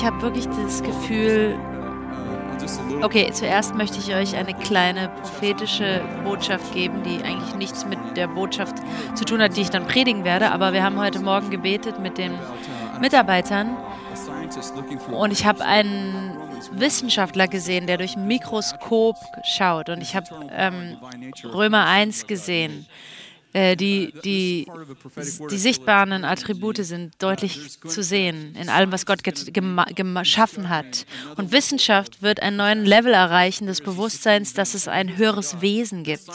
Ich habe wirklich das Gefühl, okay, zuerst möchte ich euch eine kleine prophetische Botschaft geben, die eigentlich nichts mit der Botschaft zu tun hat, die ich dann predigen werde. Aber wir haben heute Morgen gebetet mit den Mitarbeitern und ich habe einen Wissenschaftler gesehen, der durch ein Mikroskop schaut. Und ich habe ähm, Römer 1 gesehen. Äh, die, die, die sichtbaren Attribute sind deutlich zu sehen in allem, was Gott geschaffen hat. Und Wissenschaft wird einen neuen Level erreichen des Bewusstseins, dass es ein höheres Wesen gibt.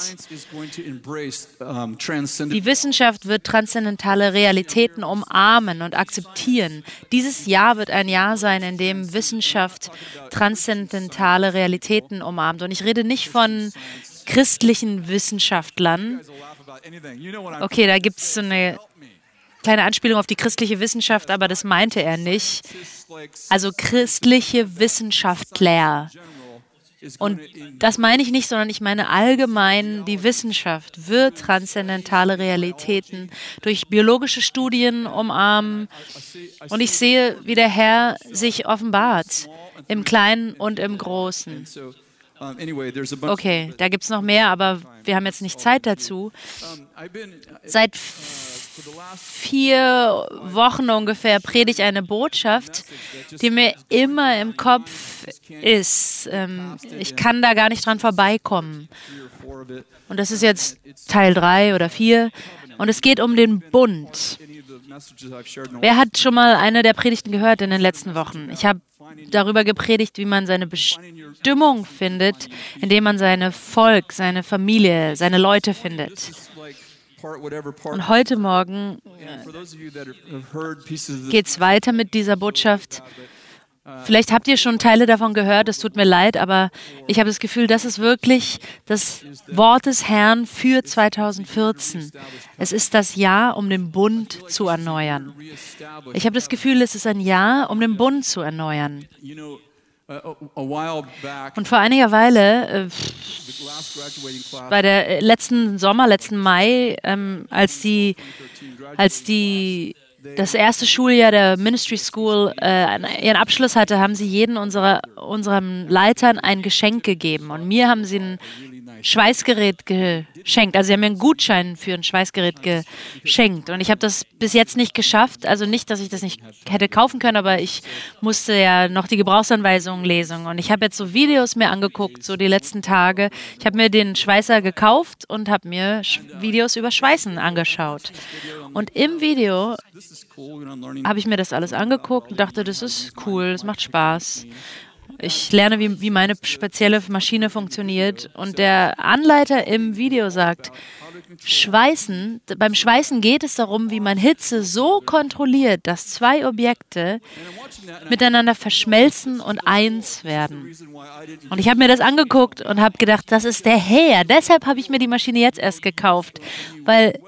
Die Wissenschaft wird transzendentale Realitäten umarmen und akzeptieren. Dieses Jahr wird ein Jahr sein, in dem Wissenschaft transzendentale Realitäten umarmt. Und ich rede nicht von christlichen Wissenschaftlern, Okay, da gibt es so eine kleine Anspielung auf die christliche Wissenschaft, aber das meinte er nicht. Also christliche Wissenschaftler. Und das meine ich nicht, sondern ich meine allgemein, die Wissenschaft wird transzendentale Realitäten durch biologische Studien umarmen. Und ich sehe, wie der Herr sich offenbart, im Kleinen und im Großen. Okay, da gibt es noch mehr, aber wir haben jetzt nicht Zeit dazu. Seit vier Wochen ungefähr predige ich eine Botschaft, die mir immer im Kopf ist. Ähm, ich kann da gar nicht dran vorbeikommen. Und das ist jetzt Teil 3 oder 4. Und es geht um den Bund. Wer hat schon mal eine der Predigten gehört in den letzten Wochen? Ich habe darüber gepredigt, wie man seine Bestimmung findet, indem man seine Volk, seine Familie, seine Leute findet. Und heute Morgen geht es weiter mit dieser Botschaft. Vielleicht habt ihr schon Teile davon gehört, es tut mir leid, aber ich habe das Gefühl, das ist wirklich das Wort des Herrn für 2014. Es ist das Jahr, um den Bund zu erneuern. Ich habe das Gefühl, es ist ein Jahr, um den Bund zu erneuern. Und vor einiger Weile, äh, bei der letzten Sommer, letzten Mai, ähm, als die, als die das erste Schuljahr der Ministry School äh, ihren Abschluss hatte, haben sie jeden unserer unseren Leitern ein Geschenk gegeben. Und mir haben sie ein Schweißgerät geschenkt. Also sie haben mir einen Gutschein für ein Schweißgerät geschenkt. Und ich habe das bis jetzt nicht geschafft. Also nicht, dass ich das nicht hätte kaufen können, aber ich musste ja noch die Gebrauchsanweisungen lesen. Und ich habe jetzt so Videos mir angeguckt, so die letzten Tage. Ich habe mir den Schweißer gekauft und habe mir Videos über Schweißen angeschaut. Und im Video habe ich mir das alles angeguckt und dachte, das ist cool, das macht Spaß. Ich lerne, wie, wie meine spezielle Maschine funktioniert. Und der Anleiter im Video sagt, Schweißen, beim Schweißen geht es darum, wie man Hitze so kontrolliert, dass zwei Objekte miteinander verschmelzen und eins werden. Und ich habe mir das angeguckt und habe gedacht, das ist der Herr. Deshalb habe ich mir die Maschine jetzt erst gekauft. Weil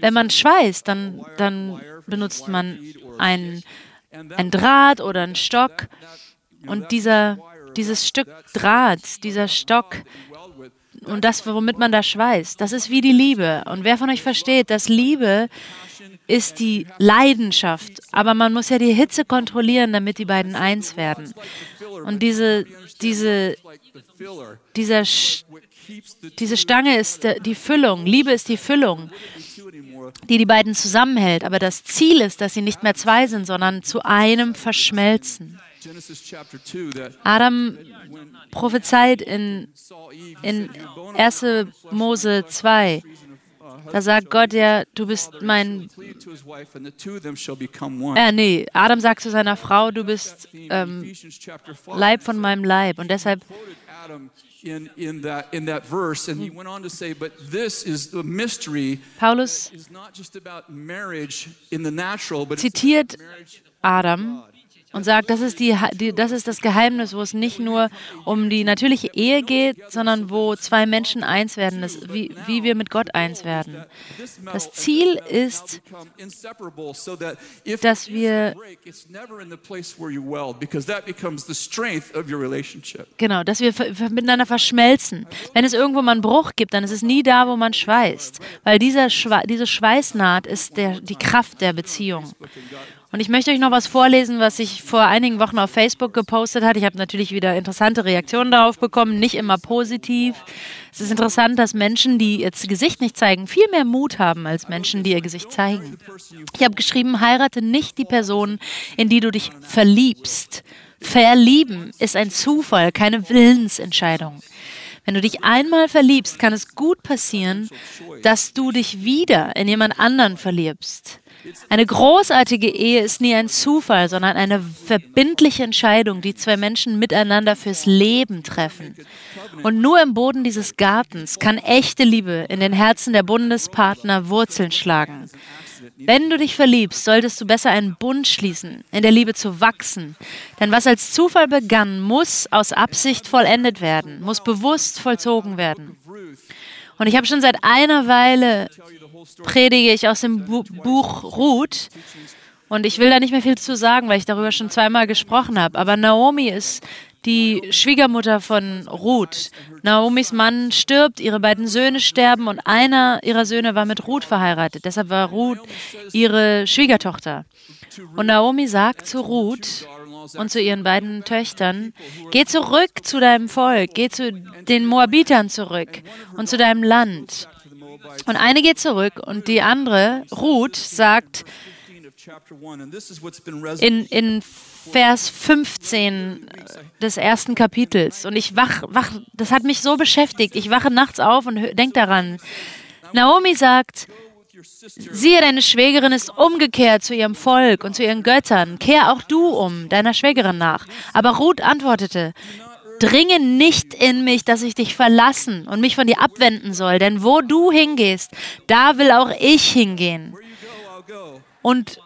wenn man schweißt, dann, dann benutzt man ein, ein Draht oder einen Stock und dieser, dieses Stück Draht, dieser Stock und das, womit man da schweißt, das ist wie die Liebe. Und wer von euch versteht, dass Liebe ist die Leidenschaft, aber man muss ja die Hitze kontrollieren, damit die beiden eins werden. Und diese, diese, dieser, diese Stange ist die Füllung, Liebe ist die Füllung, die die beiden zusammenhält. Aber das Ziel ist, dass sie nicht mehr zwei sind, sondern zu einem verschmelzen. Adam prophezeit in, in 1. Mose 2. Da sagt Gott ja, du bist mein. Äh, nee, Adam sagt zu seiner Frau, du bist ähm, Leib von meinem Leib. Und deshalb Paulus zitiert Adam und sagt, das ist, die, die, das ist das Geheimnis, wo es nicht nur um die natürliche Ehe geht, sondern wo zwei Menschen eins werden, das, wie, wie wir mit Gott eins werden. Das Ziel ist, dass wir genau, dass wir miteinander verschmelzen. Wenn es irgendwo mal einen Bruch gibt, dann ist es nie da, wo man schweißt, weil dieser Schwe diese Schweißnaht ist der, die Kraft der Beziehung. Und ich möchte euch noch was vorlesen, was ich vor einigen Wochen auf Facebook gepostet habe. Ich habe natürlich wieder interessante Reaktionen darauf bekommen, nicht immer positiv. Es ist interessant, dass Menschen, die ihr Gesicht nicht zeigen, viel mehr Mut haben als Menschen, die ihr Gesicht zeigen. Ich habe geschrieben, heirate nicht die Person, in die du dich verliebst. Verlieben ist ein Zufall, keine Willensentscheidung. Wenn du dich einmal verliebst, kann es gut passieren, dass du dich wieder in jemand anderen verliebst. Eine großartige Ehe ist nie ein Zufall, sondern eine verbindliche Entscheidung, die zwei Menschen miteinander fürs Leben treffen. Und nur im Boden dieses Gartens kann echte Liebe in den Herzen der Bundespartner Wurzeln schlagen. Wenn du dich verliebst, solltest du besser einen Bund schließen, in der Liebe zu wachsen. Denn was als Zufall begann, muss aus Absicht vollendet werden, muss bewusst vollzogen werden. Und ich habe schon seit einer Weile predige ich aus dem Bu Buch Ruth. Und ich will da nicht mehr viel zu sagen, weil ich darüber schon zweimal gesprochen habe. Aber Naomi ist die Schwiegermutter von Ruth. Naomis Mann stirbt, ihre beiden Söhne sterben und einer ihrer Söhne war mit Ruth verheiratet. Deshalb war Ruth ihre Schwiegertochter. Und Naomi sagt zu Ruth und zu ihren beiden Töchtern, geh zurück zu deinem Volk, geh zu den Moabitern zurück und zu deinem Land. Und eine geht zurück und die andere, Ruth, sagt in, in Vers 15 des ersten Kapitels. Und ich wach, wach, das hat mich so beschäftigt. Ich wache nachts auf und denke daran. Naomi sagt, siehe, deine Schwägerin ist umgekehrt zu ihrem Volk und zu ihren Göttern. Kehr auch du um, deiner Schwägerin nach. Aber Ruth antwortete, dringe nicht in mich, dass ich dich verlassen und mich von dir abwenden soll, denn wo du hingehst, da will auch ich hingehen. Und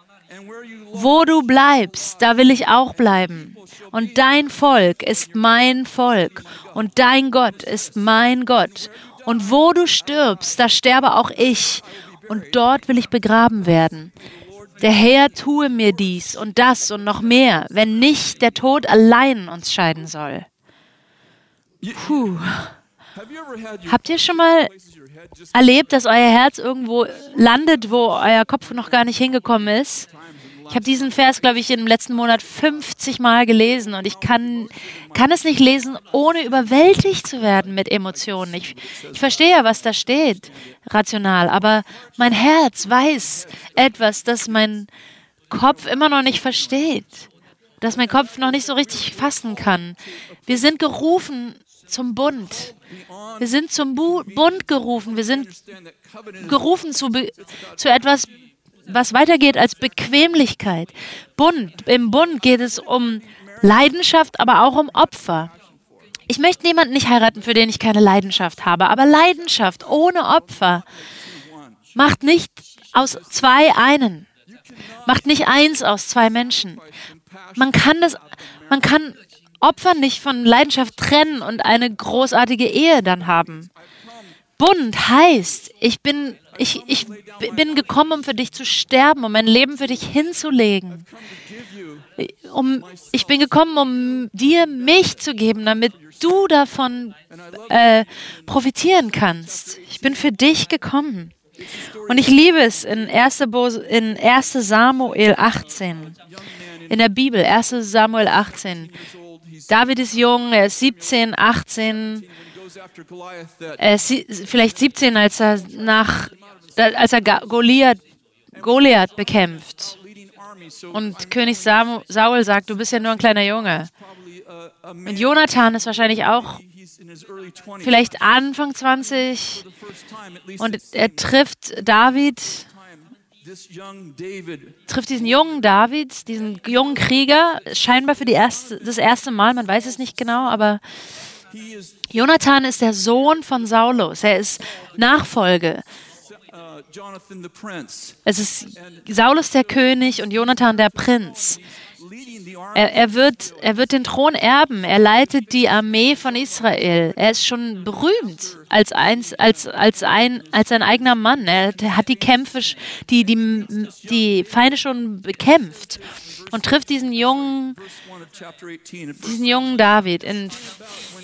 wo du bleibst, da will ich auch bleiben. Und dein Volk ist mein Volk und dein Gott ist mein Gott. Und wo du stirbst, da sterbe auch ich und dort will ich begraben werden. Der Herr tue mir dies und das und noch mehr, wenn nicht der Tod allein uns scheiden soll. Puh. Habt ihr schon mal erlebt, dass euer Herz irgendwo landet, wo euer Kopf noch gar nicht hingekommen ist? Ich habe diesen Vers, glaube ich, im letzten Monat 50 Mal gelesen und ich kann, kann es nicht lesen, ohne überwältigt zu werden mit Emotionen. Ich, ich verstehe ja, was da steht, rational, aber mein Herz weiß etwas, das mein Kopf immer noch nicht versteht, das mein Kopf noch nicht so richtig fassen kann. Wir sind gerufen zum Bund. Wir sind zum Bu Bund gerufen. Wir sind gerufen zu, zu etwas was weitergeht als Bequemlichkeit. Bund, im Bund geht es um Leidenschaft, aber auch um Opfer. Ich möchte niemanden nicht heiraten, für den ich keine Leidenschaft habe, aber Leidenschaft ohne Opfer macht nicht aus zwei einen, macht nicht eins aus zwei Menschen. Man kann das, man kann Opfer nicht von Leidenschaft trennen und eine großartige Ehe dann haben. Bund heißt, ich bin, ich, ich bin gekommen, um für dich zu sterben, um mein Leben für dich hinzulegen. Um, ich bin gekommen, um dir mich zu geben, damit du davon äh, profitieren kannst. Ich bin für dich gekommen. Und ich liebe es in 1. in 1. Samuel 18, in der Bibel, 1. Samuel 18. David ist jung, er ist 17, 18, er ist vielleicht 17, als er nach, als er Goliath, Goliath bekämpft. Und König Saul sagt, du bist ja nur ein kleiner Junge. Und Jonathan ist wahrscheinlich auch vielleicht Anfang 20 und er trifft David, trifft diesen jungen David, diesen jungen Krieger, scheinbar für erste, das erste Mal, man weiß es nicht genau, aber Jonathan ist der Sohn von Saulus. Er ist Nachfolge. Es ist Saulus der König und Jonathan der Prinz. Er, er, wird, er wird den Thron erben. Er leitet die Armee von Israel. Er ist schon berühmt als, eins, als, als, ein, als ein eigener Mann. Er hat die Kämpfe, die, die, die Feinde schon bekämpft. Und trifft diesen jungen, diesen jungen David in,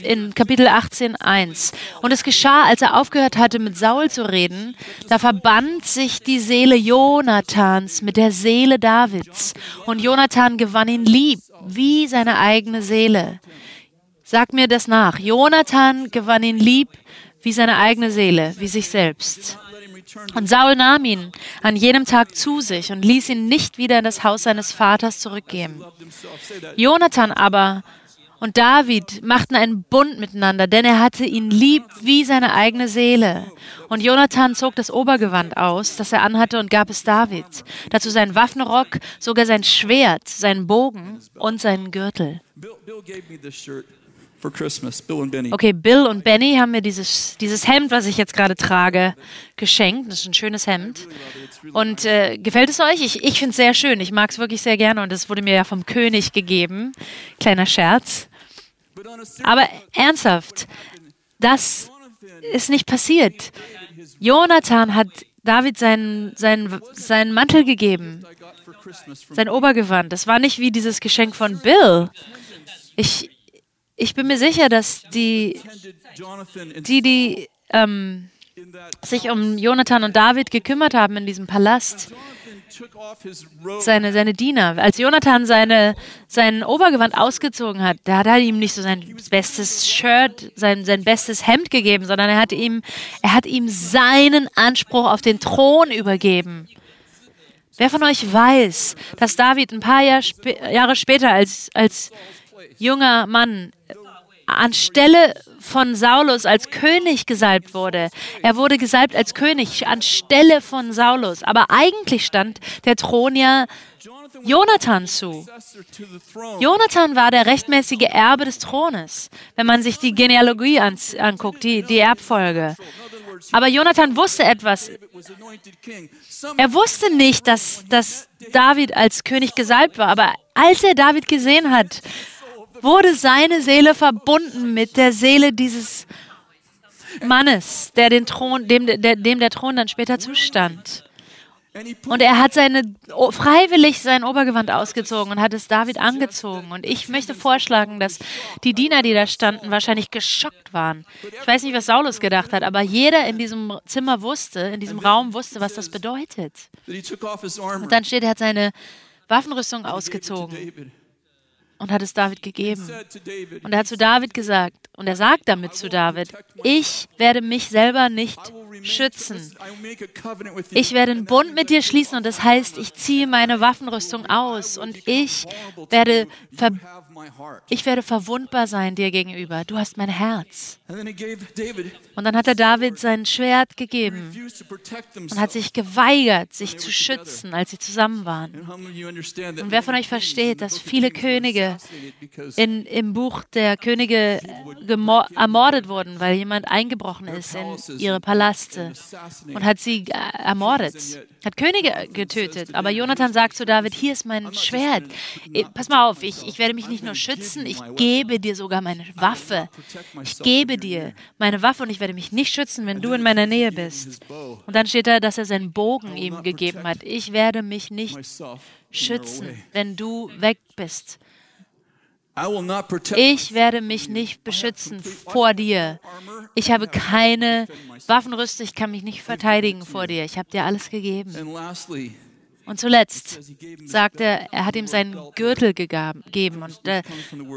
in Kapitel 18, 1. Und es geschah, als er aufgehört hatte, mit Saul zu reden, da verband sich die Seele Jonathans mit der Seele Davids. Und Jonathan gewann ihn lieb, wie seine eigene Seele. Sag mir das nach. Jonathan gewann ihn lieb wie seine eigene Seele, wie sich selbst. Und Saul nahm ihn an jedem Tag zu sich und ließ ihn nicht wieder in das Haus seines Vaters zurückgehen. Jonathan aber und David machten einen Bund miteinander, denn er hatte ihn lieb wie seine eigene Seele. Und Jonathan zog das Obergewand aus, das er anhatte, und gab es David. Dazu seinen Waffenrock, sogar sein Schwert, seinen Bogen und seinen Gürtel. Bill, Bill Okay, Bill und Benny haben mir dieses, dieses Hemd, was ich jetzt gerade trage, geschenkt. Das ist ein schönes Hemd. Und äh, gefällt es euch? Ich, ich finde es sehr schön. Ich mag es wirklich sehr gerne und es wurde mir ja vom König gegeben. Kleiner Scherz. Aber ernsthaft, das ist nicht passiert. Jonathan hat David seinen, seinen, seinen Mantel gegeben, sein Obergewand. Das war nicht wie dieses Geschenk von Bill. Ich, ich bin mir sicher, dass die, die, die ähm, sich um Jonathan und David gekümmert haben in diesem Palast, seine, seine Diener. Als Jonathan seine, sein Obergewand ausgezogen hat, da hat er ihm nicht so sein bestes Shirt, sein, sein bestes Hemd gegeben, sondern er hat ihm, er hat ihm seinen Anspruch auf den Thron übergeben. Wer von euch weiß, dass David ein paar Jahr sp Jahre später als, als junger Mann anstelle von Saulus als König gesalbt wurde. Er wurde gesalbt als König anstelle von Saulus. Aber eigentlich stand der Thron ja Jonathan zu. Jonathan war der rechtmäßige Erbe des Thrones, wenn man sich die Genealogie anguckt, die, die Erbfolge. Aber Jonathan wusste etwas. Er wusste nicht, dass, dass David als König gesalbt war. Aber als er David gesehen hat, wurde seine Seele verbunden mit der Seele dieses Mannes, der den Thron, dem, der, dem der Thron dann später zustand. Und er hat seine, freiwillig sein Obergewand ausgezogen und hat es David angezogen. Und ich möchte vorschlagen, dass die Diener, die da standen, wahrscheinlich geschockt waren. Ich weiß nicht, was Saulus gedacht hat, aber jeder in diesem Zimmer wusste, in diesem Raum wusste, was das bedeutet. Und dann steht, er hat seine Waffenrüstung ausgezogen und hat es David gegeben. Und er hat zu David gesagt, und er sagt damit zu David, ich werde mich selber nicht schützen. Ich werde einen Bund mit dir schließen und das heißt, ich ziehe meine Waffenrüstung aus und ich werde, ich werde verwundbar sein dir gegenüber. Du hast mein Herz. Und dann hat er David sein Schwert gegeben und hat sich geweigert, sich zu schützen, als sie zusammen waren. Und wer von euch versteht, dass viele Könige in, im Buch der Könige ermordet wurden, weil jemand eingebrochen ist in ihre Paläste und hat sie ermordet, hat Könige getötet. Aber Jonathan sagt zu David, hier ist mein Schwert. Pass mal auf, ich, ich werde mich nicht nur schützen, ich gebe dir sogar meine Waffe. Ich gebe dir meine Waffe und ich werde mich nicht schützen, wenn du in meiner Nähe bist. Und dann steht da, dass er seinen Bogen ihm gegeben hat. Ich werde mich nicht schützen, wenn du weg bist. Ich werde mich nicht beschützen vor dir. Ich habe keine Waffenrüstung, ich kann mich nicht verteidigen vor dir. Ich habe dir alles gegeben. Und zuletzt sagt er, er hat ihm seinen Gürtel gegeben. Und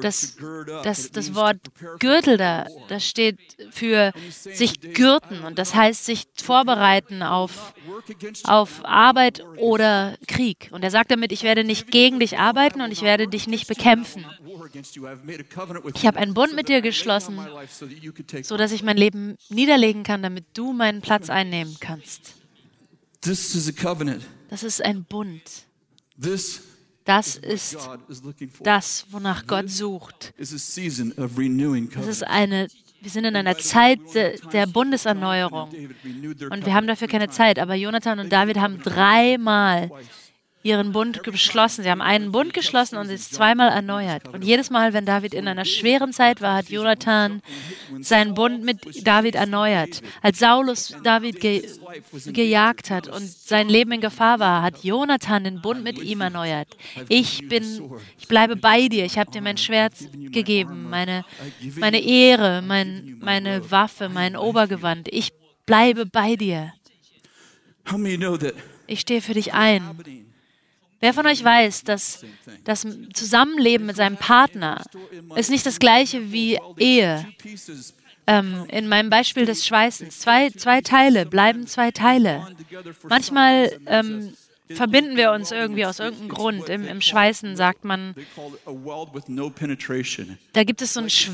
das, das, das Wort Gürtel da, das steht für sich gürten. Und das heißt sich vorbereiten auf, auf Arbeit oder Krieg. Und er sagt damit, ich werde nicht gegen dich arbeiten und ich werde dich nicht bekämpfen. Ich habe einen Bund mit dir geschlossen, sodass ich mein Leben niederlegen kann, damit du meinen Platz einnehmen kannst. This is a covenant. Das ist ein Bund. Das ist das, wonach Gott sucht. Das ist eine, wir sind in einer Zeit der Bundeserneuerung. Und wir haben dafür keine Zeit. Aber Jonathan und David haben dreimal ihren Bund geschlossen. Sie haben einen Bund geschlossen und es zweimal erneuert. Und jedes Mal, wenn David in einer schweren Zeit war, hat Jonathan seinen Bund mit David erneuert. Als Saulus David ge gejagt hat und sein Leben in Gefahr war, hat Jonathan den Bund mit ihm erneuert. Ich bin, ich bleibe bei dir. Ich habe dir mein Schwert gegeben, meine, meine Ehre, mein, meine Waffe, mein Obergewand. Ich bleibe bei dir. Ich stehe für dich ein. Wer von euch weiß, dass das Zusammenleben mit seinem Partner ist nicht das gleiche wie Ehe? Ähm, in meinem Beispiel des Schweißens. Zwei, zwei Teile bleiben zwei Teile. Manchmal ähm, verbinden wir uns irgendwie aus irgendeinem Grund. Im, im Schweißen sagt man, da gibt es so ein Sch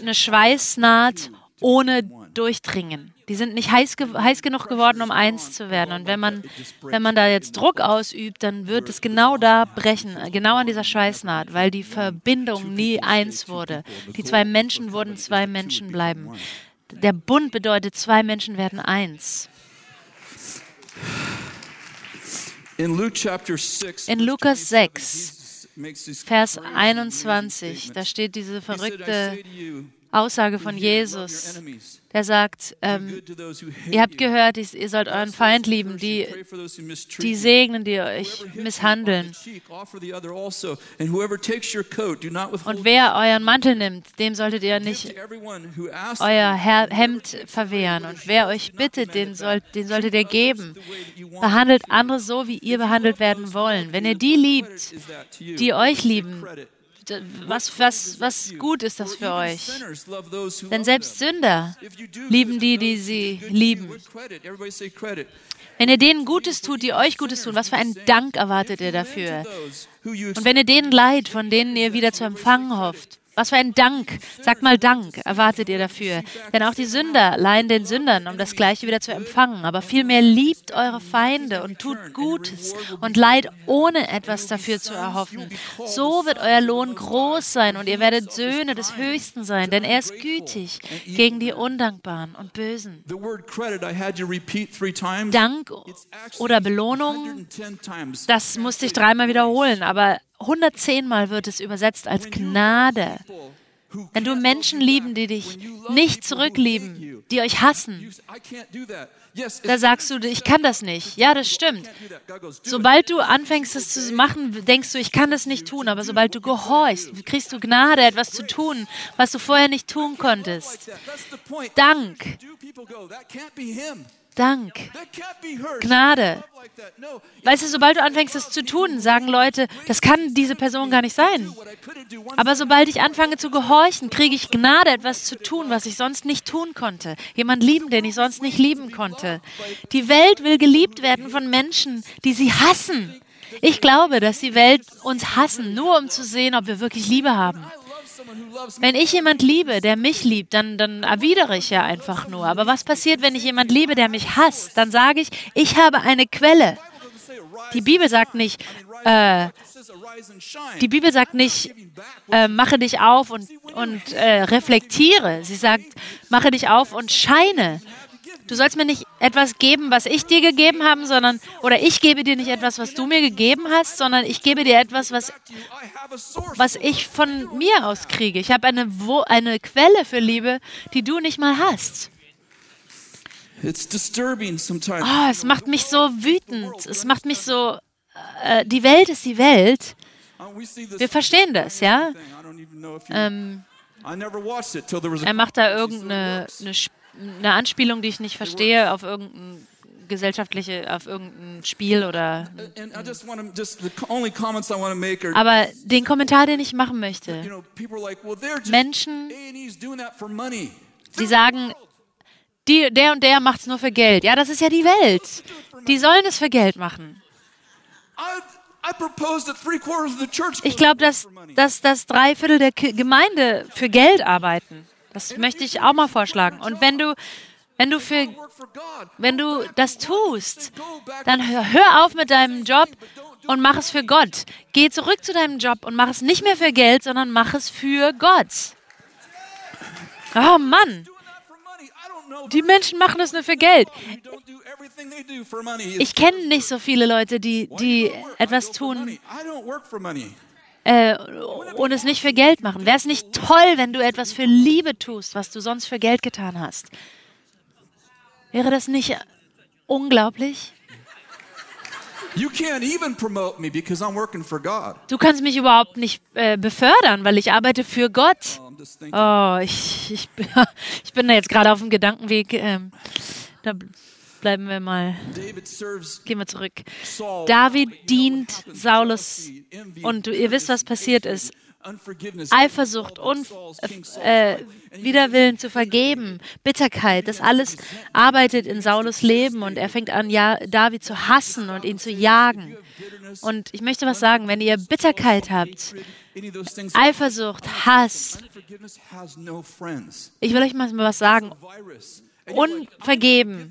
eine Schweißnaht ohne Durchdringen. Die sind nicht heiß, ge heiß genug geworden, um eins zu werden. Und wenn man, wenn man da jetzt Druck ausübt, dann wird es genau da brechen, genau an dieser Schweißnaht, weil die Verbindung nie eins wurde. Die zwei Menschen wurden zwei Menschen bleiben. Der Bund bedeutet, zwei Menschen werden eins. In Lukas 6, Vers 21, da steht diese verrückte Aussage von Jesus. Der sagt, ähm, ihr habt gehört, ihr sollt euren Feind lieben, die, die segnen, die euch misshandeln. Und wer euren Mantel nimmt, dem solltet ihr nicht euer Hemd verwehren. Und wer euch bittet, den, sollt, den solltet ihr geben. Behandelt andere so, wie ihr behandelt werden wollen. Wenn ihr die liebt, die euch lieben, was, was, was gut ist das für euch? Denn selbst Sünder lieben die, die sie lieben. Wenn ihr denen Gutes tut, die euch Gutes tun, was für einen Dank erwartet ihr dafür? Und wenn ihr denen leid, von denen ihr wieder zu empfangen hofft, was für ein Dank, sagt mal Dank, erwartet ihr dafür. Denn auch die Sünder leihen den Sündern, um das Gleiche wieder zu empfangen. Aber vielmehr liebt eure Feinde und tut Gutes und leid, ohne etwas dafür zu erhoffen. So wird euer Lohn groß sein und ihr werdet Söhne des Höchsten sein, denn er ist gütig gegen die Undankbaren und Bösen. Dank oder Belohnung, das musste ich dreimal wiederholen, aber 110 Mal wird es übersetzt als Gnade. Wenn du Menschen lieben, die dich nicht zurücklieben, die euch hassen, da sagst du, ich kann das nicht. Ja, das stimmt. Sobald du anfängst, es zu machen, denkst du, ich kann das nicht tun. Aber sobald du gehorchst, kriegst du Gnade, etwas zu tun, was du vorher nicht tun konntest. Dank. Dank, Gnade. Weißt du, sobald du anfängst, es zu tun, sagen Leute, das kann diese Person gar nicht sein. Aber sobald ich anfange zu gehorchen, kriege ich Gnade, etwas zu tun, was ich sonst nicht tun konnte. Jemand lieben, den ich sonst nicht lieben konnte. Die Welt will geliebt werden von Menschen, die sie hassen. Ich glaube, dass die Welt uns hassen, nur um zu sehen, ob wir wirklich Liebe haben. Wenn ich jemand liebe, der mich liebt, dann, dann erwidere ich ja einfach nur. Aber was passiert, wenn ich jemand liebe, der mich hasst? Dann sage ich, ich habe eine Quelle. Die Bibel sagt nicht, äh, die Bibel sagt nicht, äh, mache dich auf und, und äh, reflektiere. Sie sagt, mache dich auf und scheine. Du sollst mir nicht etwas geben, was ich dir gegeben habe, sondern, oder ich gebe dir nicht etwas, was du mir gegeben hast, sondern ich gebe dir etwas, was, was ich von mir aus kriege. Ich habe eine, eine Quelle für Liebe, die du nicht mal hast. Oh, es macht mich so wütend. Es macht mich so. Äh, die Welt ist die Welt. Wir verstehen das, ja? Ähm, er macht da irgendeine eine eine Anspielung, die ich nicht verstehe, auf irgendein gesellschaftliche, auf irgendein Spiel oder. Aber den Kommentar, den ich machen möchte, Menschen, die sagen, die, der und der macht es nur für Geld. Ja, das ist ja die Welt. Die sollen es für Geld machen. Ich glaube, dass, dass, dass drei Viertel der Gemeinde für Geld arbeiten. Das möchte ich auch mal vorschlagen. Und wenn du, wenn du für, wenn du das tust, dann hör, hör auf mit deinem Job und mach es für Gott. Geh zurück zu deinem Job und mach es nicht mehr für Geld, sondern mach es für Gott. Oh Mann. die Menschen machen das nur für Geld. Ich kenne nicht so viele Leute, die, die etwas tun äh, und es nicht für Geld machen. Wäre es nicht toll, wenn du etwas für Liebe tust, was du sonst für Geld getan hast? Wäre das nicht unglaublich? Du kannst mich überhaupt nicht äh, befördern, weil ich arbeite für Gott. Oh, ich, ich, ich bin da jetzt gerade auf dem Gedankenweg. Ähm, da bleiben wir mal. Gehen wir zurück. David dient Saulus und ihr wisst, was passiert ist. Eifersucht, und äh, Widerwillen zu vergeben, Bitterkeit, das alles arbeitet in Saulus Leben und er fängt an, ja, David zu hassen und ihn zu jagen. Und ich möchte was sagen, wenn ihr Bitterkeit habt, Eifersucht, Hass, ich will euch mal was sagen. Unvergeben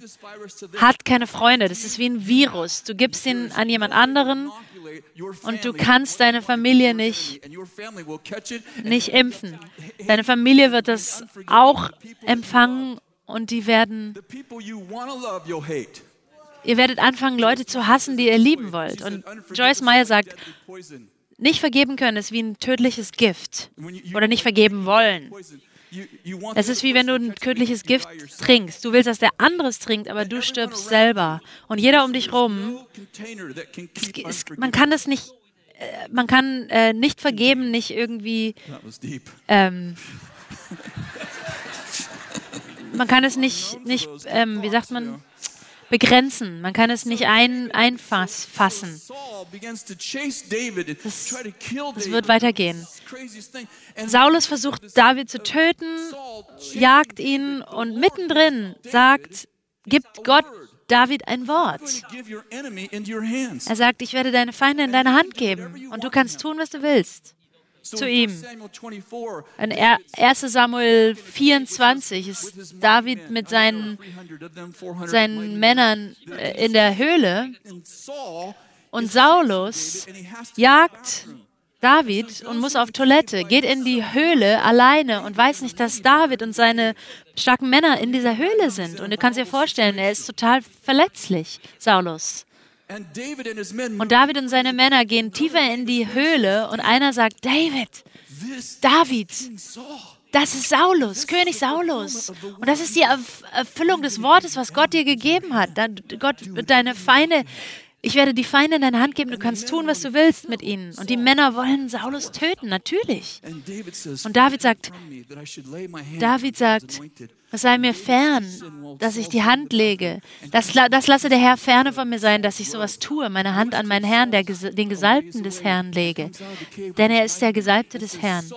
hat keine Freunde. Das ist wie ein Virus. Du gibst ihn an jemand anderen und du kannst deine Familie nicht, nicht impfen. Deine Familie wird das auch empfangen und die werden. Ihr werdet anfangen, Leute zu hassen, die ihr lieben wollt. Und Joyce Meyer sagt, nicht vergeben können ist wie ein tödliches Gift. Oder nicht vergeben wollen. Es ist wie wenn du ein tödliches Gift trinkst. Du willst, dass der andere es trinkt, aber du stirbst selber. Und jeder um dich rum, es, man kann das nicht, äh, man kann äh, nicht vergeben, nicht irgendwie. Ähm, man kann es nicht, nicht ähm, wie sagt man, begrenzen. Man kann es nicht ein, einfassen. Das, das wird weitergehen. Saulus versucht David zu töten, jagt ihn und mittendrin sagt, gibt Gott David ein Wort. Er sagt, ich werde deine Feinde in deine Hand geben und du kannst tun, was du willst zu ihm. In 1 Samuel 24 ist David mit seinen, seinen Männern äh, in der Höhle und Saulus jagt David und muss auf Toilette, geht in die Höhle alleine und weiß nicht, dass David und seine starken Männer in dieser Höhle sind. Und du kannst dir vorstellen, er ist total verletzlich, Saulus. Und David und seine Männer gehen tiefer in die Höhle und einer sagt, David, David, das ist Saulus, König Saulus. Und das ist die Erfüllung des Wortes, was Gott dir gegeben hat. Gott wird deine Feinde ich werde die Feinde in deine Hand geben, du kannst tun, was du willst mit ihnen. Und die Männer wollen Saulus töten, natürlich. Und David sagt, David sagt, es sei mir fern, dass ich die Hand lege. Das, das lasse der Herr ferne von mir sein, dass ich sowas tue, meine Hand an meinen Herrn, der, den Gesalbten des Herrn lege. Denn er ist der Gesalbte des Herrn.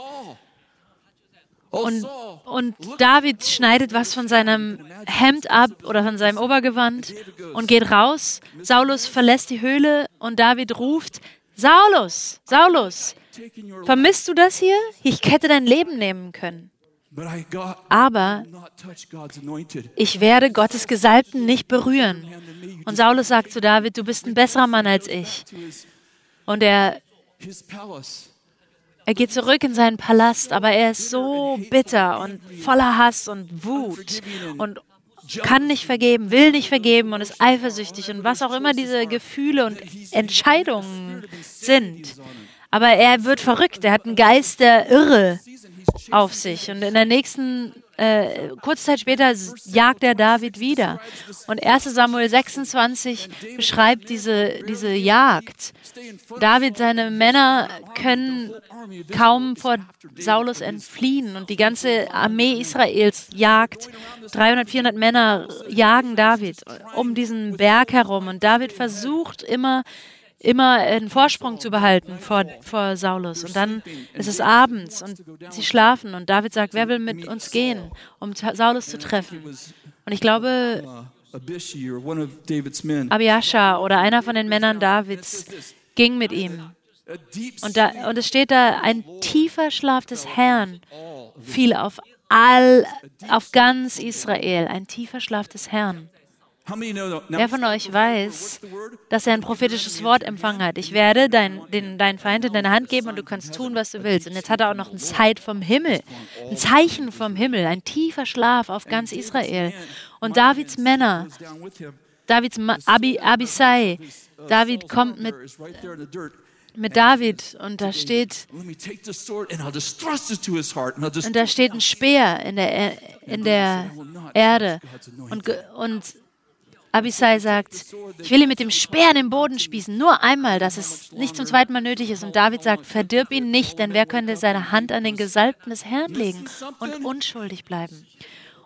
Und, und David schneidet was von seinem Hemd ab oder von seinem Obergewand und geht raus. Saulus verlässt die Höhle und David ruft, Saulus, Saulus, vermisst du das hier? Ich hätte dein Leben nehmen können. Aber ich werde Gottes Gesalbten nicht berühren. Und Saulus sagt zu David, du bist ein besserer Mann als ich. Und er er geht zurück in seinen Palast, aber er ist so bitter und voller Hass und Wut und kann nicht vergeben, will nicht vergeben und ist eifersüchtig und was auch immer diese Gefühle und Entscheidungen sind. Aber er wird verrückt, er hat einen Geist der Irre auf sich. Und in der nächsten äh, kurze Zeit später jagt er David wieder. Und 1 Samuel 26 beschreibt diese, diese Jagd. David, seine Männer können kaum vor Saulus entfliehen und die ganze Armee Israels jagt. 300, 400 Männer jagen David um diesen Berg herum und David versucht immer, immer einen Vorsprung zu behalten vor, vor Saulus. Und dann ist es abends und sie schlafen und David sagt, wer will mit uns gehen, um Saulus zu treffen? Und ich glaube, Abiasha oder einer von den Männern Davids ging mit ihm. Und, da, und es steht da, ein tiefer Schlaf des Herrn fiel auf all, auf ganz Israel, ein tiefer Schlaf des Herrn. Wer von euch weiß, dass er ein prophetisches Wort empfangen hat? Ich werde dein, den, deinen Feind in deine Hand geben und du kannst tun, was du willst. Und jetzt hat er auch noch ein Zeit vom Himmel, ein Zeichen vom Himmel, ein tiefer Schlaf auf ganz Israel. Und Davids Männer, Davids Abi, Abisai, David kommt mit mit David und da steht und da steht ein Speer in der, in der Erde und, und Abisai sagt, ich will ihn mit dem Speer in den Boden spießen, nur einmal, dass es nicht zum zweiten Mal nötig ist. Und David sagt, verdirb ihn nicht, denn wer könnte seine Hand an den Gesalbten des Herrn legen und unschuldig bleiben?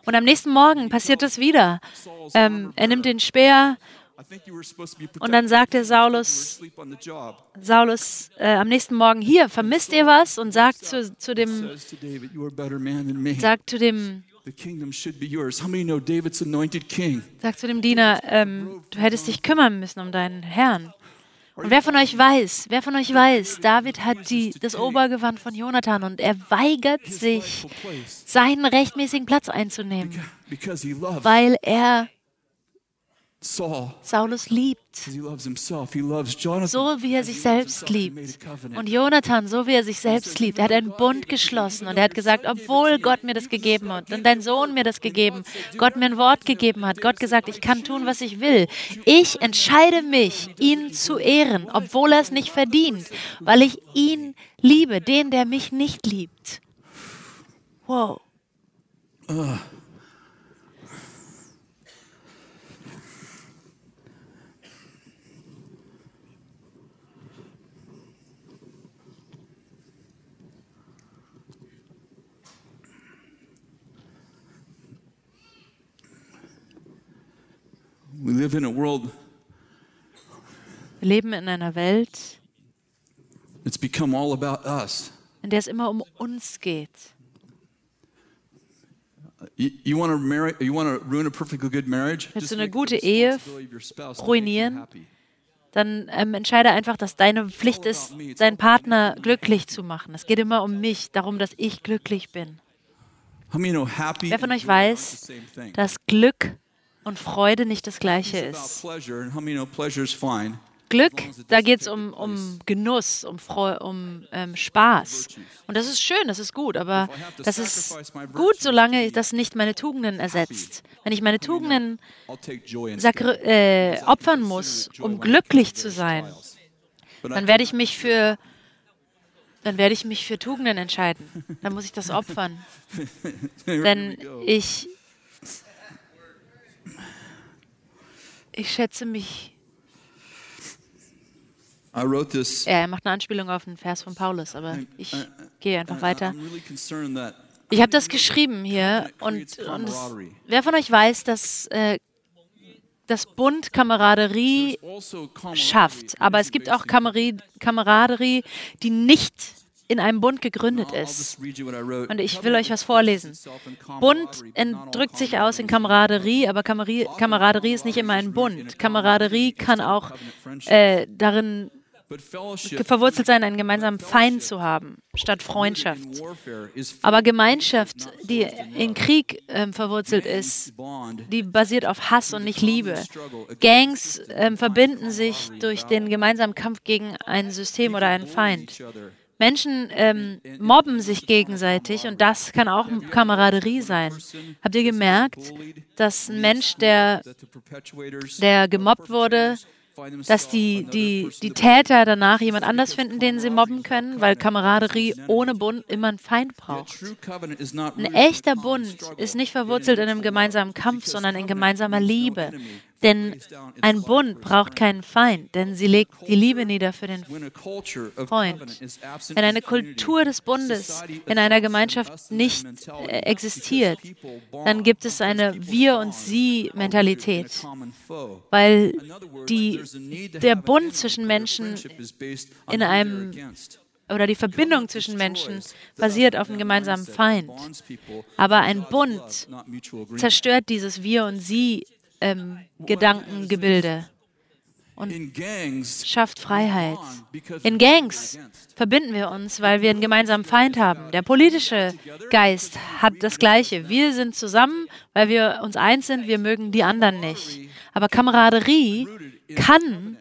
Und am nächsten Morgen passiert das wieder. Ähm, er nimmt den Speer und dann sagte Saulus, Saulus äh, am nächsten Morgen, hier, vermisst ihr was? Und sagt zu, zu dem, sagt zu dem, sagt zu dem Diener, ähm, du hättest dich kümmern müssen um deinen Herrn. Und wer von euch weiß, wer von euch weiß, David hat die, das Obergewand von Jonathan und er weigert sich, seinen rechtmäßigen Platz einzunehmen, weil er Saulus liebt. So wie er sich selbst liebt. Und Jonathan, so wie er sich selbst liebt. Er hat einen Bund geschlossen und er hat gesagt, obwohl Gott mir das gegeben hat und dein Sohn mir das gegeben, Gott mir ein Wort gegeben hat, Gott gesagt, ich kann tun, was ich will. Ich entscheide mich, ihn zu ehren, obwohl er es nicht verdient, weil ich ihn liebe, den, der mich nicht liebt. Wow. Uh. Wir leben in einer Welt, in der es immer um uns geht. Willst du eine gute Ehe ruinieren? Dann ähm, entscheide einfach, dass deine Pflicht ist, deinen Partner glücklich zu machen. Es geht immer um mich, darum, dass ich glücklich bin. Wer von euch weiß, dass Glück und Freude nicht das gleiche ist. Glück, da geht es um, um Genuss, um, Freu um ähm, Spaß. Und das ist schön, das ist gut, aber das ist gut, solange das nicht meine Tugenden ersetzt. Wenn ich meine Tugenden äh, opfern muss, um glücklich zu sein, dann werde ich mich für dann werde ich mich für Tugenden entscheiden. Dann muss ich das opfern. Denn ich Ich schätze mich. Ja, er macht eine Anspielung auf einen Vers von Paulus, aber ich gehe einfach weiter. Ich habe das geschrieben hier und, und es, wer von euch weiß, dass äh, das Bund Kameraderie also schafft, aber es gibt auch Kameraderie, die nicht in einem Bund gegründet ist. Und ich will euch was vorlesen. Bund drückt sich aus in Kameraderie, aber Kameraderie ist nicht immer ein Bund. Kameraderie kann auch äh, darin verwurzelt sein, einen gemeinsamen Feind zu haben, statt Freundschaft. Aber Gemeinschaft, die in Krieg äh, verwurzelt ist, die basiert auf Hass und nicht Liebe. Gangs äh, verbinden sich durch den gemeinsamen Kampf gegen ein System oder einen Feind. Menschen ähm, mobben sich gegenseitig und das kann auch Kameraderie sein. Habt ihr gemerkt, dass ein Mensch, der, der gemobbt wurde, dass die, die, die Täter danach jemand anders finden, den sie mobben können, weil Kameraderie ohne Bund immer einen Feind braucht. Ein echter Bund ist nicht verwurzelt in einem gemeinsamen Kampf, sondern in gemeinsamer Liebe. Denn ein Bund braucht keinen Feind, denn sie legt die Liebe nieder für den Freund. Wenn eine Kultur des Bundes in einer Gemeinschaft nicht äh, existiert, dann gibt es eine Wir- und Sie-Mentalität, weil die, der Bund zwischen Menschen in einem oder die Verbindung zwischen Menschen basiert auf einem gemeinsamen Feind. Aber ein Bund zerstört dieses Wir und Sie ähm, Gedankengebilde. und schafft Freiheit. In Gangs verbinden wir uns, weil wir einen gemeinsamen Feind haben. Der politische Geist hat das Gleiche. Wir sind zusammen, weil wir uns eins sind, wir mögen die anderen nicht. Aber Kameraderie kann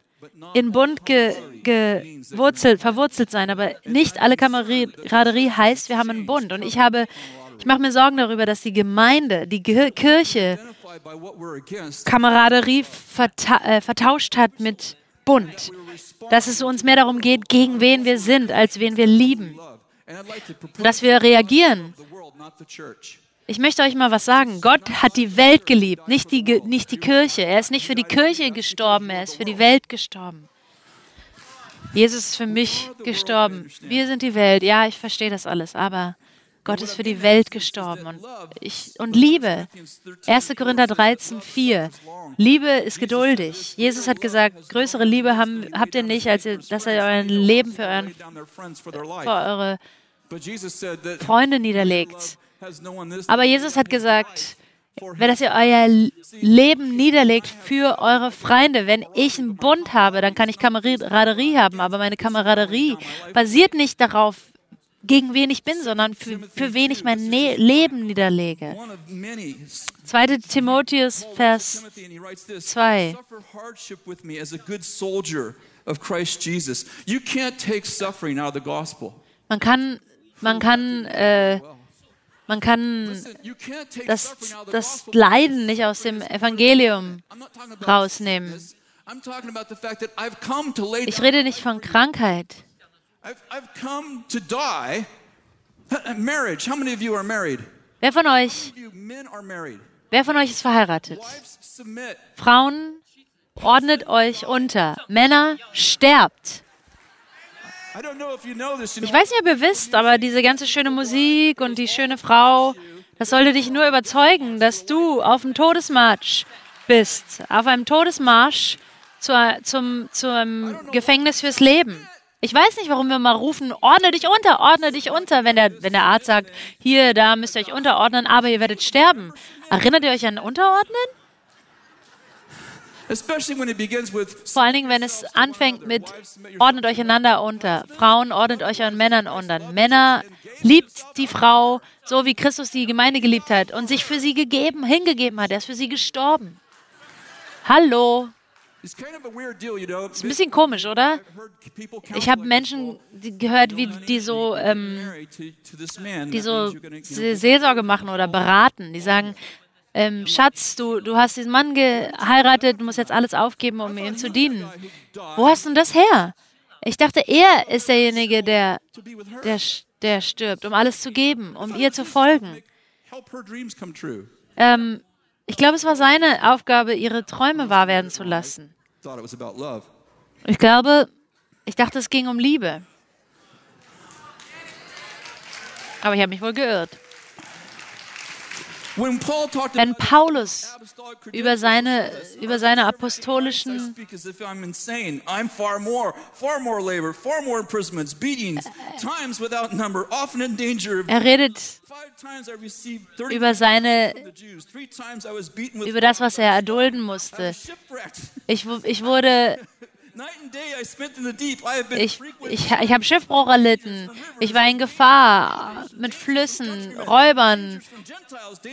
in Bund ge, gewurzelt, verwurzelt sein, aber nicht alle Kameraderie heißt, wir haben einen Bund. Und ich habe, ich mache mir Sorgen darüber, dass die Gemeinde, die Kirche Kameraderie verta äh, vertauscht hat mit Bund. Dass es uns mehr darum geht, gegen wen wir sind, als wen wir lieben. Und dass wir reagieren. Ich möchte euch mal was sagen. Gott hat die Welt geliebt, nicht die, nicht die Kirche. Er ist nicht für die Kirche gestorben, er ist für die Welt gestorben. Jesus ist für mich gestorben. Wir sind die Welt. Ja, ich verstehe das alles, aber Gott ist für die Welt gestorben und, ich, und Liebe. 1. Korinther 13, 4. Liebe ist geduldig. Jesus hat gesagt, größere Liebe haben, habt ihr nicht, als ihr, dass ihr euer Leben für, euren, für eure Freunde niederlegt. Aber Jesus hat gesagt, wenn das ihr euer Leben niederlegt für eure Freunde. Wenn ich einen Bund habe, dann kann ich Kameraderie haben, aber meine Kameraderie basiert nicht darauf, gegen wen ich bin, sondern für, für wen ich mein ne Leben niederlege. 2. Timotheus, Vers 2. Man kann, man kann, äh, man kann das, das Leiden nicht aus dem Evangelium rausnehmen. Ich rede nicht von Krankheit. I've, I've come to die. Marriage. How many of you are married? Wer von euch? Wer von euch ist verheiratet? Frauen, ordnet euch unter. Männer, sterbt. Ich weiß nicht, ob ihr wisst, aber diese ganze schöne Musik und die schöne Frau, das sollte dich nur überzeugen, dass du auf dem Todesmarsch bist. Auf einem Todesmarsch zu, zum, zum Gefängnis fürs Leben. Ich weiß nicht, warum wir mal rufen, ordne dich unter, ordne dich unter, wenn der, wenn der Arzt sagt, hier, da müsst ihr euch unterordnen, aber ihr werdet sterben. Erinnert ihr euch an Unterordnen? Vor allen Dingen, wenn es anfängt mit ordnet euch einander unter. Frauen ordnet euch euren Männern unter. Männer liebt die Frau so, wie Christus die Gemeinde geliebt hat und sich für sie gegeben, hingegeben hat. Er ist für sie gestorben. Hallo. Ist ein bisschen komisch, oder? Ich habe Menschen gehört, wie die so, ähm, die so Seelsorge machen oder beraten. Die sagen, ähm, Schatz, du, du hast diesen Mann geheiratet, du musst jetzt alles aufgeben, um ihm zu dienen. Wo hast du denn das her? Ich dachte, er ist derjenige, der, der, der stirbt, um alles zu geben, um ihr zu folgen. Ähm, ich glaube, es war seine Aufgabe, ihre Träume wahr werden zu lassen. Ich glaube, ich dachte, es ging um Liebe. Aber ich habe mich wohl geirrt. Wenn Paulus über seine, über seine apostolischen er redet über seine über das, was er erdulden musste. Ich, ich wurde ich, ich, ich habe Schiffbruch erlitten. Ich war in Gefahr mit Flüssen, Räubern,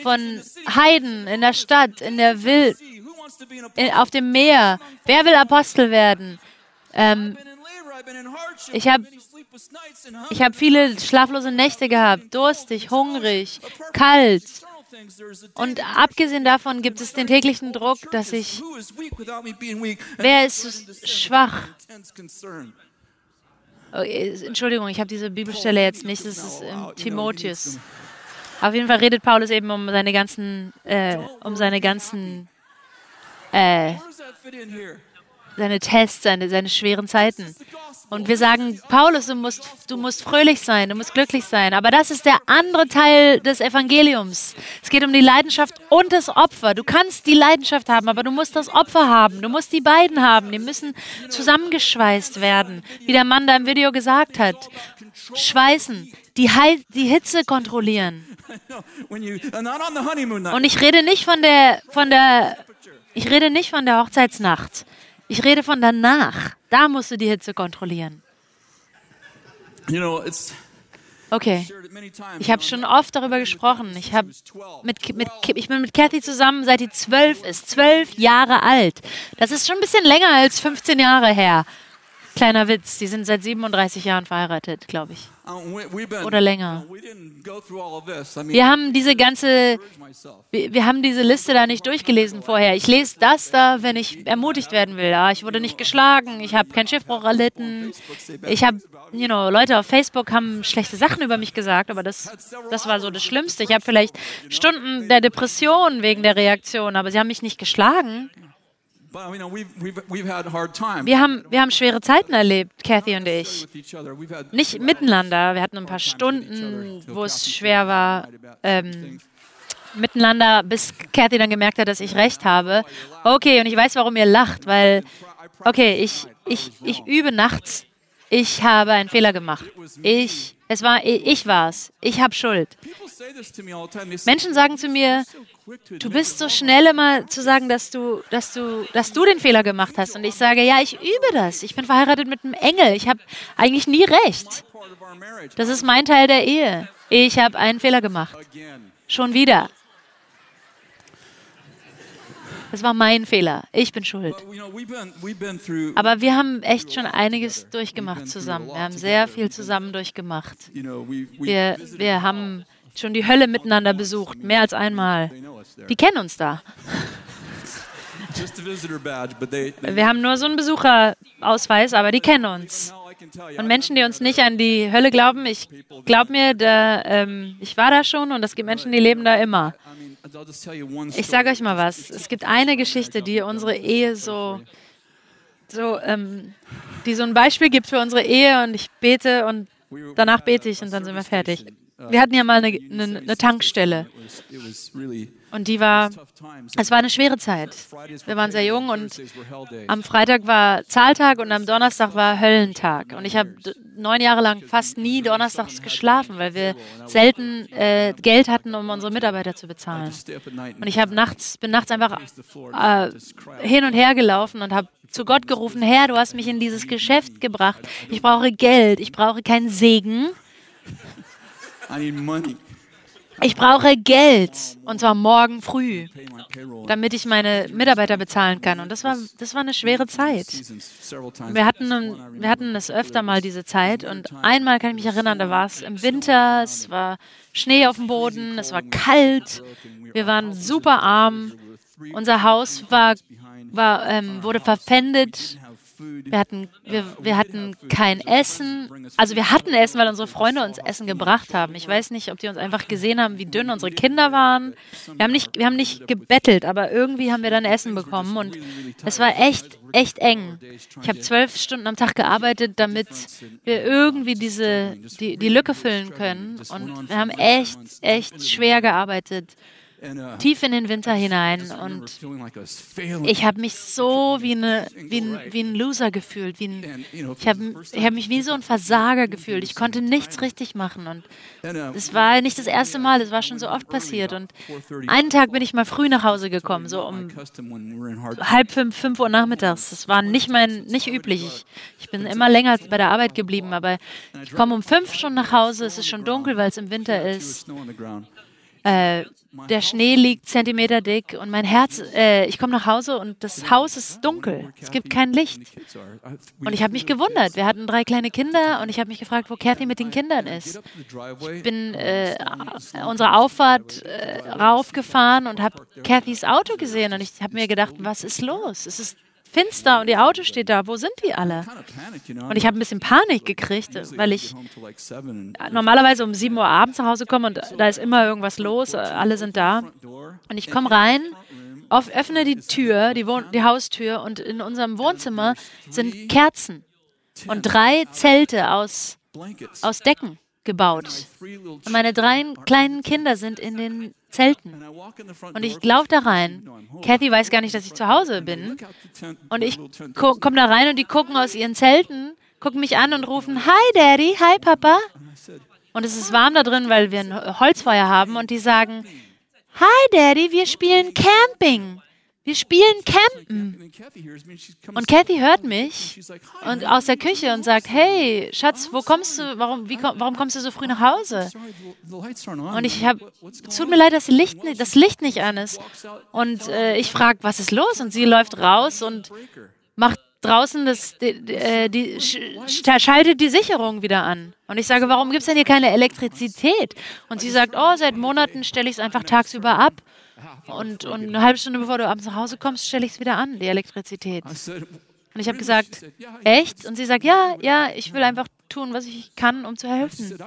von Heiden in der Stadt, in der Wild, in, auf dem Meer. Wer will Apostel werden? Ähm, ich habe ich hab viele schlaflose Nächte gehabt, durstig, hungrig, kalt. Und abgesehen davon gibt es den täglichen Druck, dass ich, wer ist schwach? Oh, Entschuldigung, ich habe diese Bibelstelle jetzt nicht, das ist im Timotheus. Auf jeden Fall redet Paulus eben um seine ganzen, äh, um seine ganzen, äh, seine Tests, seine, seine schweren Zeiten. Und wir sagen, Paulus, du musst, du musst fröhlich sein, du musst glücklich sein. Aber das ist der andere Teil des Evangeliums. Es geht um die Leidenschaft und das Opfer. Du kannst die Leidenschaft haben, aber du musst das Opfer haben. Du musst die beiden haben. Die müssen zusammengeschweißt werden, wie der Mann da im Video gesagt hat. Schweißen, die, He die Hitze kontrollieren. Und ich rede nicht von der, von der, ich rede nicht von der Hochzeitsnacht. Ich rede von danach. Da musst du die Hitze kontrollieren. Okay. Ich habe schon oft darüber gesprochen. Ich, hab mit, mit, ich bin mit Kathy zusammen, seit die zwölf ist. Zwölf Jahre alt. Das ist schon ein bisschen länger als 15 Jahre her. Kleiner Witz, die sind seit 37 Jahren verheiratet, glaube ich. Uh, Oder länger. Wir haben diese ganze, wir, haben diese Liste da nicht durchgelesen vorher. Ich lese das da, wenn ich ermutigt werden will. Ja, ich wurde nicht geschlagen, ich habe keinen Schiffbruch erlitten. Ich habe, you know, Leute auf Facebook haben schlechte Sachen über mich gesagt, aber das, das war so das Schlimmste. Ich habe vielleicht Stunden der Depression wegen der Reaktion, aber sie haben mich nicht geschlagen. Wir haben, wir haben schwere Zeiten erlebt, Kathy und ich. Nicht miteinander. Wir hatten ein paar Stunden, wo es schwer war, ähm, miteinander, bis Kathy dann gemerkt hat, dass ich recht habe. Okay, und ich weiß, warum ihr lacht, weil, okay, ich, ich, ich übe nachts. Ich habe einen Fehler gemacht. Ich, es war, ich war's. Ich habe Schuld. Menschen sagen zu mir, Du bist so schnell immer zu sagen, dass du, dass du, dass du den Fehler gemacht hast. Und ich sage, ja, ich übe das. Ich bin verheiratet mit einem Engel. Ich habe eigentlich nie recht. Das ist mein Teil der Ehe. Ich habe einen Fehler gemacht. Schon wieder. Es war mein Fehler. Ich bin schuld. Aber wir haben echt schon einiges durchgemacht zusammen. Wir haben sehr viel zusammen durchgemacht. Wir, wir haben schon die Hölle miteinander besucht, mehr als einmal. Die kennen uns da. Wir haben nur so einen Besucherausweis, aber die kennen uns. Und Menschen, die uns nicht an die Hölle glauben, ich glaube mir, da, ähm, ich war da schon und es gibt Menschen, die leben da immer. Ich sage euch mal was. Es gibt eine Geschichte, die unsere Ehe so, so ähm, die so ein Beispiel gibt für unsere Ehe und ich bete und danach bete ich und dann sind wir fertig. Wir hatten ja mal eine, eine, eine Tankstelle. Und die war, es war eine schwere Zeit. Wir waren sehr jung und am Freitag war Zahltag und am Donnerstag war Höllentag. Und ich habe neun Jahre lang fast nie donnerstags geschlafen, weil wir selten äh, Geld hatten, um unsere Mitarbeiter zu bezahlen. Und ich habe nachts, bin nachts einfach äh, hin und her gelaufen und habe zu Gott gerufen, Herr, du hast mich in dieses Geschäft gebracht. Ich brauche Geld, ich brauche keinen Segen. Ich brauche Geld und zwar morgen früh, damit ich meine Mitarbeiter bezahlen kann. Und das war, das war eine schwere Zeit. Wir hatten, wir hatten es öfter mal diese Zeit. Und einmal kann ich mich erinnern, da war es im Winter, es war Schnee auf dem Boden, es war kalt, wir waren super arm, unser Haus war, war, ähm, wurde verpfändet wir hatten, wir, wir hatten kein Essen. Also wir hatten Essen, weil unsere Freunde uns Essen gebracht haben. Ich weiß nicht, ob die uns einfach gesehen haben, wie dünn unsere Kinder waren. Wir haben nicht, wir haben nicht gebettelt, aber irgendwie haben wir dann Essen bekommen. Und es war echt, echt eng. Ich habe zwölf Stunden am Tag gearbeitet, damit wir irgendwie diese, die, die Lücke füllen können. Und wir haben echt, echt schwer gearbeitet tief in den Winter hinein und ich habe mich so wie, eine, wie, ein, wie ein Loser gefühlt. Wie ein, ich habe hab mich wie so ein Versager gefühlt. Ich konnte nichts richtig machen und es war nicht das erste Mal, es war schon so oft passiert. Und einen Tag bin ich mal früh nach Hause gekommen, so um halb fünf, fünf Uhr nachmittags. Das war nicht mein, nicht üblich. Ich, ich bin immer länger bei der Arbeit geblieben, aber ich komme um fünf schon nach Hause, es ist schon dunkel, weil es im Winter ist. Äh, der Schnee liegt Zentimeter dick und mein Herz, äh, ich komme nach Hause und das Haus ist dunkel. Es gibt kein Licht. Und ich habe mich gewundert. Wir hatten drei kleine Kinder und ich habe mich gefragt, wo Kathy mit den Kindern ist. Ich bin äh, unsere Auffahrt äh, raufgefahren und habe Kathys Auto gesehen und ich habe mir gedacht, was ist los? Es ist finster und ihr Auto steht da. Wo sind die alle? Und ich habe ein bisschen Panik gekriegt, weil ich normalerweise um 7 Uhr abends nach Hause komme und da ist immer irgendwas los. Alle sind da. Und ich komme rein, öffne die Tür, die, Wohn die Haustür und in unserem Wohnzimmer sind Kerzen und drei Zelte aus, aus Decken gebaut. Und meine drei kleinen Kinder sind in den Zelten. Und ich laufe da rein. Kathy weiß gar nicht, dass ich zu Hause bin. Und ich komme da rein und die gucken aus ihren Zelten, gucken mich an und rufen, Hi Daddy, hi Papa. Und es ist warm da drin, weil wir ein Holzfeuer haben. Und die sagen, Hi Daddy, wir spielen Camping. Wir spielen Campen. Und Kathy hört mich und aus der Küche und sagt, hey, Schatz, wo kommst du, warum, wie, warum kommst du so früh nach Hause? Und ich habe, tut mir leid, dass Licht, das Licht nicht an ist. Und äh, ich frage, was ist los? Und sie läuft raus und macht draußen das, die, die, die, schaltet die Sicherung wieder an. Und ich sage, warum gibt es denn hier keine Elektrizität? Und sie sagt, oh, seit Monaten stelle ich es einfach tagsüber ab. Und, und eine halbe Stunde bevor du abends nach Hause kommst, stelle ich es wieder an, die Elektrizität. Und ich habe gesagt, echt? Und sie sagt, ja, ja, ich will einfach tun, was ich kann, um zu helfen.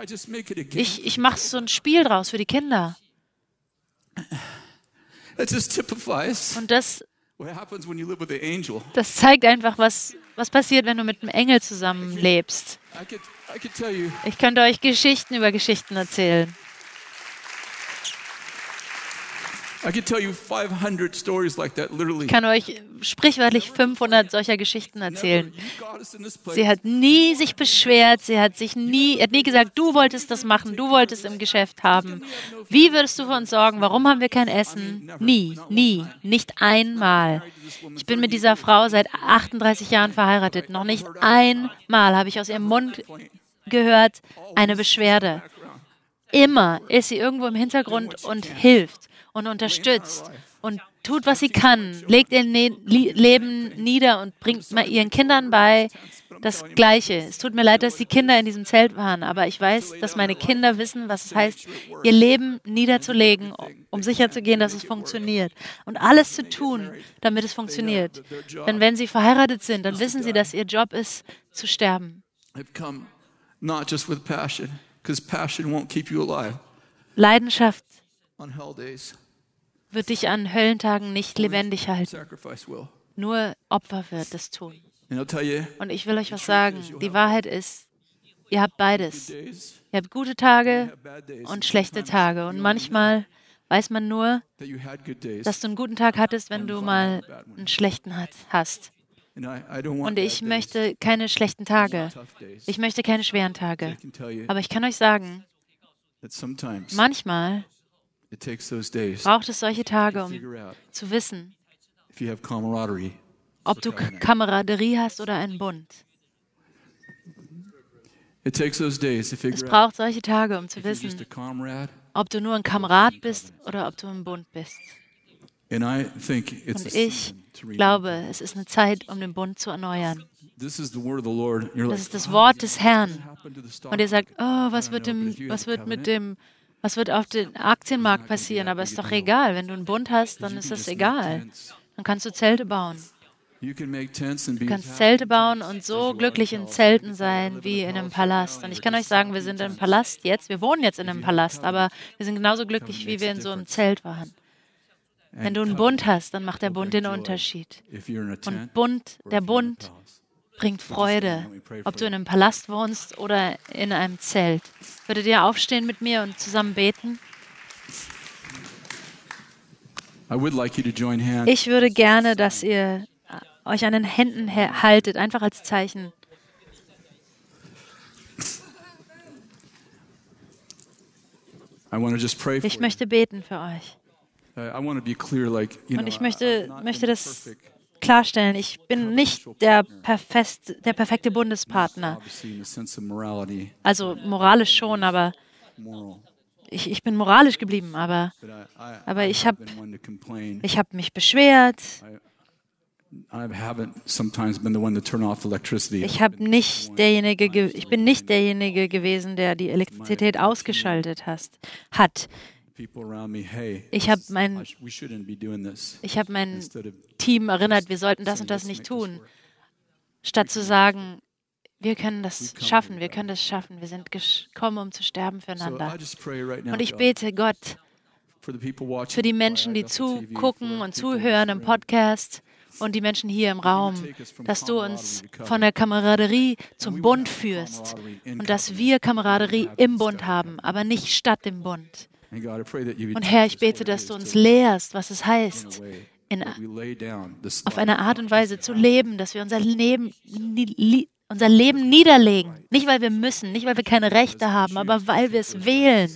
Ich, ich mache so ein Spiel draus für die Kinder. Und das, das zeigt einfach, was, was passiert, wenn du mit einem Engel zusammenlebst. Ich könnte euch Geschichten über Geschichten erzählen. Ich kann euch sprichwörtlich 500 solcher Geschichten erzählen. Sie hat nie sich beschwert, sie hat sich nie, hat nie gesagt, du wolltest das machen, du wolltest im Geschäft haben. Wie würdest du für uns sorgen? Warum haben wir kein Essen? Nie, nie, nicht einmal. Ich bin mit dieser Frau seit 38 Jahren verheiratet. Noch nicht einmal habe ich aus ihrem Mund gehört eine Beschwerde. Immer ist sie irgendwo im Hintergrund und hilft und unterstützt und tut, was sie kann, legt ihr ne Leben nieder und bringt mal ihren Kindern bei das Gleiche. Es tut mir leid, dass die Kinder in diesem Zelt waren, aber ich weiß, dass meine Kinder wissen, was es heißt, ihr Leben niederzulegen, um sicherzugehen, dass es funktioniert. Und alles zu tun, damit es funktioniert. Denn wenn sie verheiratet sind, dann wissen sie, dass ihr Job ist, zu sterben. Leidenschaft wird dich an Höllentagen nicht lebendig halten. Nur Opfer wird es tun. Und ich will euch was sagen. Die Wahrheit ist, ihr habt beides. Ihr habt gute Tage und schlechte Tage. Und manchmal weiß man nur, dass du einen guten Tag hattest, wenn du mal einen schlechten hast. Und ich möchte keine schlechten Tage. Ich möchte keine schweren Tage. Aber ich kann euch sagen, manchmal braucht es solche Tage, um zu wissen, ob du Kameraderie hast oder einen Bund. Es braucht solche Tage, um zu wissen, ob du nur ein Kamerad bist oder ob du ein Bund bist. Und ich glaube, es ist eine Zeit, um den Bund zu erneuern. Das ist das Wort des Herrn. Und ihr sagt, oh, was wird, dem, was wird mit dem was wird auf dem Aktienmarkt passieren? Aber ist doch egal. Wenn du einen Bund hast, dann ist das egal. Dann kannst du Zelte bauen. Du kannst Zelte bauen und so glücklich in Zelten sein wie in einem Palast. Und ich kann euch sagen, wir sind im Palast jetzt. Wir wohnen jetzt in einem Palast, aber wir sind genauso glücklich, wie wir in so einem Zelt waren. Wenn du einen Bund hast, dann macht der Bund den Unterschied. Und Bund, der Bund bringt Freude, ob du in einem Palast wohnst oder in einem Zelt. Würdet ihr aufstehen mit mir und zusammen beten? Ich würde gerne, dass ihr euch an den Händen haltet, einfach als Zeichen. Ich möchte beten für euch. Und ich möchte, möchte das klarstellen, ich bin nicht der, perfest, der perfekte Bundespartner. Also moralisch schon, aber ich, ich bin moralisch geblieben, aber, aber ich habe ich hab mich beschwert. Ich habe nicht derjenige, ich bin nicht derjenige gewesen, der die Elektrizität ausgeschaltet hat. Ich habe mein, hab mein Team erinnert, wir sollten das und das nicht tun, statt zu sagen, wir können das schaffen, wir können das schaffen, wir sind gekommen, um zu sterben füreinander. Und ich bete Gott für die Menschen, die zugucken und zuhören im Podcast und die Menschen hier im Raum, dass du uns von der Kameraderie zum Bund führst und dass wir Kameraderie im Bund haben, aber nicht statt dem Bund. Und Herr, ich bete, dass du uns lehrst, was es heißt, in, auf eine Art und Weise zu leben, dass wir unser Leben, unser Leben niederlegen. Nicht, weil wir müssen, nicht, weil wir keine Rechte haben, aber weil wir es wählen.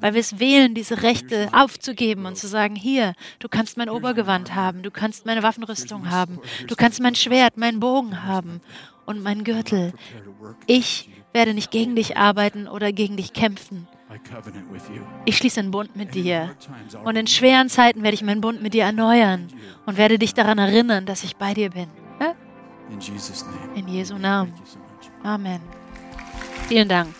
Weil wir es wählen, diese Rechte aufzugeben und zu sagen, hier, du kannst mein Obergewand haben, du kannst meine Waffenrüstung haben, du kannst mein Schwert, meinen Bogen haben und meinen Gürtel. Ich werde nicht gegen dich arbeiten oder gegen dich kämpfen. Ich schließe einen Bund mit dir. Und in schweren Zeiten werde ich meinen Bund mit dir erneuern und werde dich daran erinnern, dass ich bei dir bin. In Jesu Namen. Amen. Vielen Dank.